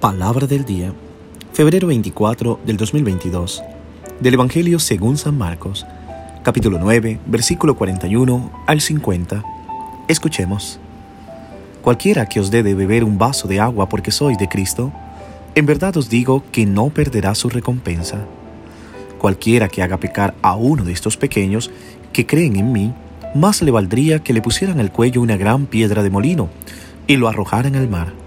Palabra del día, febrero 24 del 2022, del Evangelio según San Marcos, capítulo 9, versículo 41 al 50. Escuchemos. Cualquiera que os dé de beber un vaso de agua porque sois de Cristo, en verdad os digo que no perderá su recompensa. Cualquiera que haga pecar a uno de estos pequeños que creen en mí, más le valdría que le pusieran al cuello una gran piedra de molino y lo arrojaran al mar.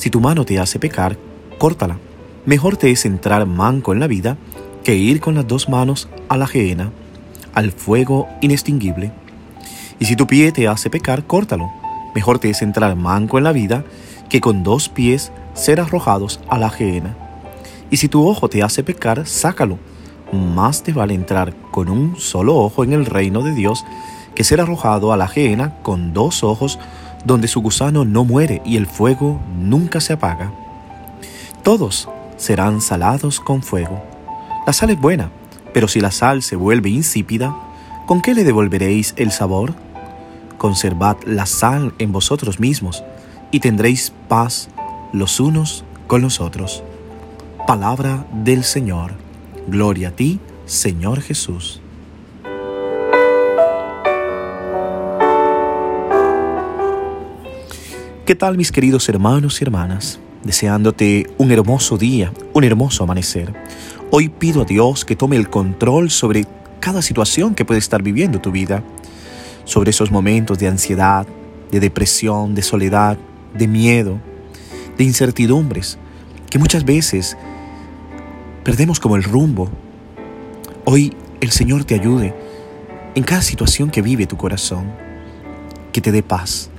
Si tu mano te hace pecar, córtala. Mejor te es entrar manco en la vida que ir con las dos manos a la gehenna, al fuego inextinguible. Y si tu pie te hace pecar, córtalo. Mejor te es entrar manco en la vida que con dos pies ser arrojados a la gehenna. Y si tu ojo te hace pecar, sácalo. Más te vale entrar con un solo ojo en el reino de Dios que ser arrojado a la gehenna con dos ojos donde su gusano no muere y el fuego nunca se apaga. Todos serán salados con fuego. La sal es buena, pero si la sal se vuelve insípida, ¿con qué le devolveréis el sabor? Conservad la sal en vosotros mismos y tendréis paz los unos con los otros. Palabra del Señor. Gloria a ti, Señor Jesús. ¿Qué tal mis queridos hermanos y hermanas? Deseándote un hermoso día, un hermoso amanecer. Hoy pido a Dios que tome el control sobre cada situación que puede estar viviendo tu vida, sobre esos momentos de ansiedad, de depresión, de soledad, de miedo, de incertidumbres, que muchas veces perdemos como el rumbo. Hoy el Señor te ayude en cada situación que vive tu corazón, que te dé paz,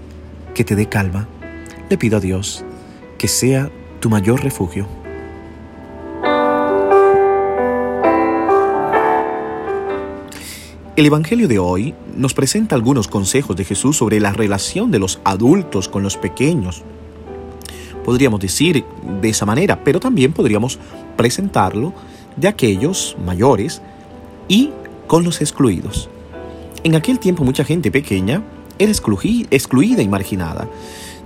que te dé calma le pido a Dios que sea tu mayor refugio. El Evangelio de hoy nos presenta algunos consejos de Jesús sobre la relación de los adultos con los pequeños. Podríamos decir de esa manera, pero también podríamos presentarlo de aquellos mayores y con los excluidos. En aquel tiempo mucha gente pequeña era excluida y marginada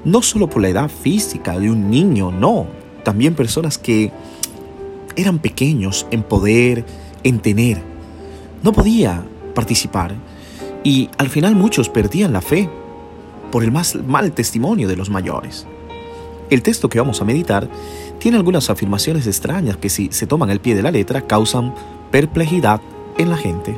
no solo por la edad física de un niño, no, también personas que eran pequeños en poder, en tener. No podía participar y al final muchos perdían la fe por el más mal testimonio de los mayores. El texto que vamos a meditar tiene algunas afirmaciones extrañas que si se toman al pie de la letra causan perplejidad en la gente.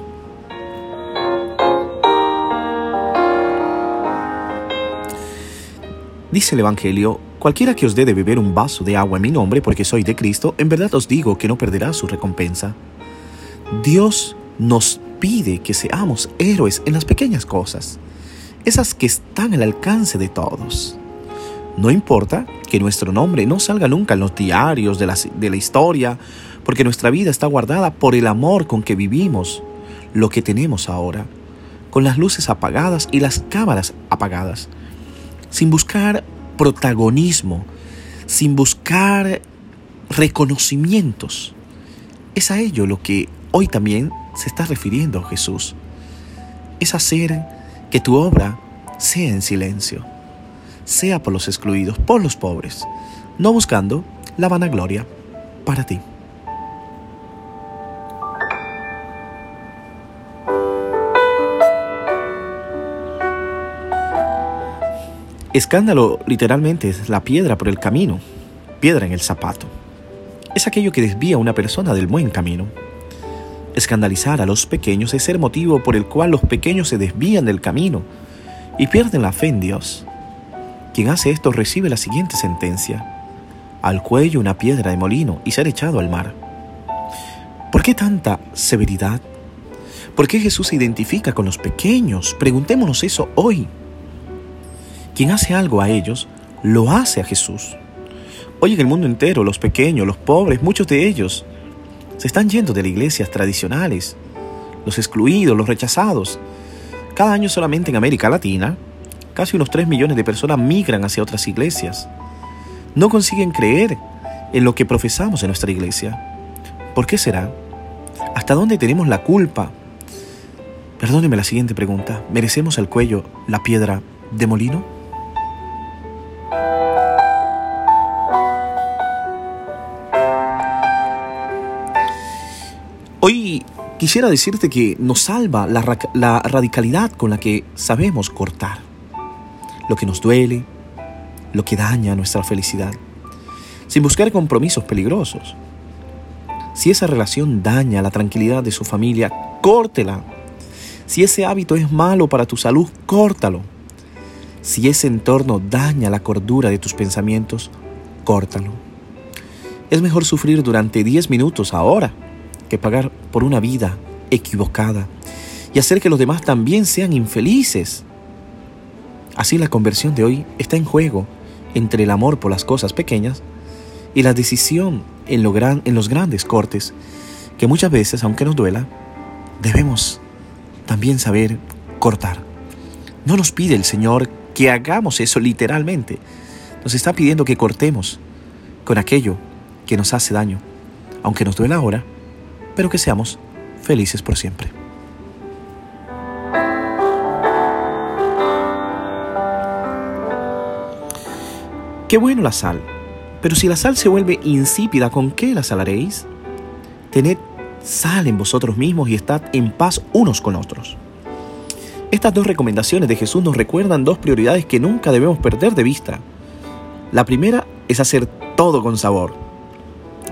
Dice el Evangelio, cualquiera que os dé de beber un vaso de agua en mi nombre porque soy de Cristo, en verdad os digo que no perderá su recompensa. Dios nos pide que seamos héroes en las pequeñas cosas, esas que están al alcance de todos. No importa que nuestro nombre no salga nunca en los diarios de la, de la historia, porque nuestra vida está guardada por el amor con que vivimos lo que tenemos ahora, con las luces apagadas y las cámaras apagadas sin buscar protagonismo, sin buscar reconocimientos. Es a ello lo que hoy también se está refiriendo Jesús. Es hacer que tu obra sea en silencio, sea por los excluidos, por los pobres, no buscando la vanagloria para ti. Escándalo literalmente es la piedra por el camino, piedra en el zapato. Es aquello que desvía a una persona del buen camino. Escandalizar a los pequeños es ser motivo por el cual los pequeños se desvían del camino y pierden la fe en Dios. Quien hace esto recibe la siguiente sentencia. Al cuello una piedra de molino y ser echado al mar. ¿Por qué tanta severidad? ¿Por qué Jesús se identifica con los pequeños? Preguntémonos eso hoy. Quien hace algo a ellos, lo hace a Jesús. Hoy en el mundo entero, los pequeños, los pobres, muchos de ellos, se están yendo de las iglesias tradicionales, los excluidos, los rechazados. Cada año solamente en América Latina, casi unos 3 millones de personas migran hacia otras iglesias. No consiguen creer en lo que profesamos en nuestra iglesia. ¿Por qué será? ¿Hasta dónde tenemos la culpa? Perdóneme la siguiente pregunta. ¿Merecemos el cuello la piedra de molino? Quisiera decirte que nos salva la, la radicalidad con la que sabemos cortar lo que nos duele, lo que daña nuestra felicidad, sin buscar compromisos peligrosos. Si esa relación daña la tranquilidad de su familia, córtela. Si ese hábito es malo para tu salud, córtalo. Si ese entorno daña la cordura de tus pensamientos, córtalo. Es mejor sufrir durante 10 minutos ahora que pagar por una vida equivocada y hacer que los demás también sean infelices. Así la conversión de hoy está en juego entre el amor por las cosas pequeñas y la decisión en, los grandes cortes que muchas veces, aunque nos duela, debemos también saber cortar. No nos pide el Señor que hagamos eso literalmente. Nos está pidiendo que cortemos con aquello que nos hace daño, aunque nos duela ahora, pero que seamos felices por siempre. Qué bueno la sal, pero si la sal se vuelve insípida, ¿con qué la salaréis? Tened sal en vosotros mismos y estad en paz unos con otros. Estas dos recomendaciones de Jesús nos recuerdan dos prioridades que nunca debemos perder de vista. La primera es hacer todo con sabor,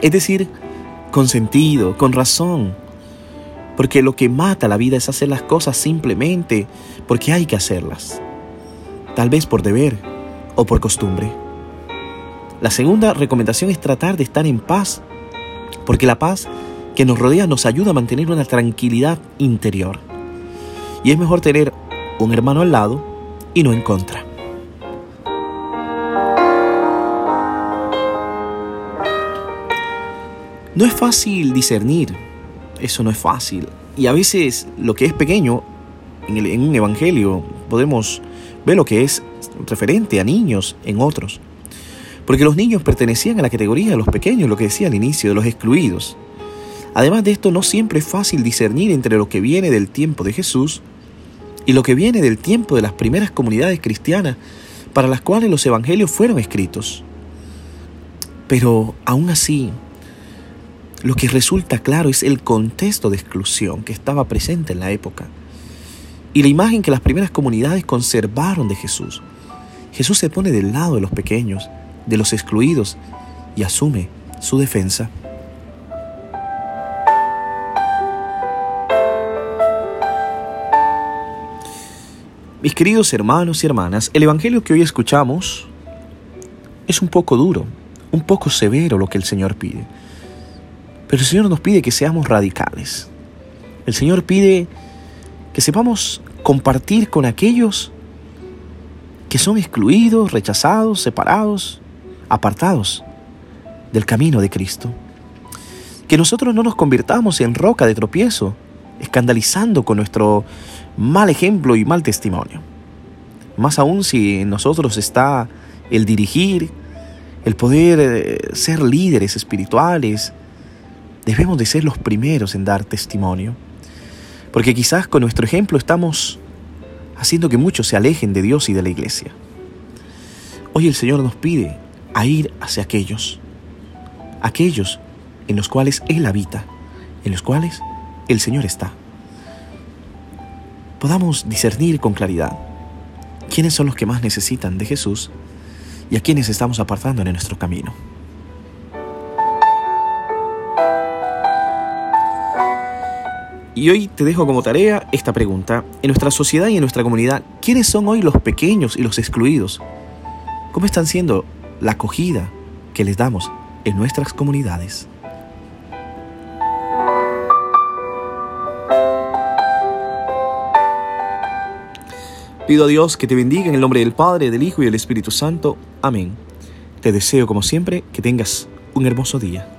es decir, con sentido, con razón, porque lo que mata la vida es hacer las cosas simplemente porque hay que hacerlas, tal vez por deber o por costumbre. La segunda recomendación es tratar de estar en paz, porque la paz que nos rodea nos ayuda a mantener una tranquilidad interior. Y es mejor tener un hermano al lado y no en contra. No es fácil discernir, eso no es fácil. Y a veces lo que es pequeño en, en, un evangelio podemos ver lo que es referente a niños en otros. Porque los niños pertenecían a la categoría de los pequeños, lo que decía al inicio, de los excluidos. Además de esto, no siempre es fácil discernir entre lo que viene del tiempo de Jesús y lo que viene del tiempo de las primeras comunidades cristianas para las cuales los evangelios fueron escritos. Pero aún así, lo que resulta claro es el contexto de exclusión que estaba presente en la época y la imagen que las primeras comunidades conservaron de Jesús. Jesús se pone del lado de los pequeños de los excluidos y asume su defensa. Mis queridos hermanos y hermanas, el Evangelio que hoy escuchamos es un poco duro, un poco severo lo que el Señor pide. Pero el Señor nos pide que seamos radicales. El Señor pide que sepamos compartir con aquellos que son excluidos, rechazados, separados, apartados del camino de Cristo. Que nosotros no nos convirtamos en roca de tropiezo, escandalizando con nuestro mal ejemplo y mal testimonio. Más aún si en nosotros está el dirigir, el poder eh, ser líderes espirituales, debemos de ser los primeros en dar testimonio. Porque quizás con nuestro ejemplo estamos haciendo que muchos se alejen de Dios y de la iglesia. Hoy el Señor nos pide a ir hacia aquellos, aquellos en los cuales Él habita, en los cuales el Señor está. Podamos discernir con claridad quiénes son los que más necesitan de Jesús y a quienes estamos apartando en nuestro camino. Y hoy te dejo como tarea esta pregunta. En nuestra sociedad y en nuestra comunidad, ¿quiénes son hoy los pequeños y los excluidos? ¿Cómo están siendo la acogida que les damos en nuestras comunidades. Pido a Dios que te bendiga en el nombre del Padre, del Hijo y del Espíritu Santo. Amén. Te deseo como siempre que tengas un hermoso día.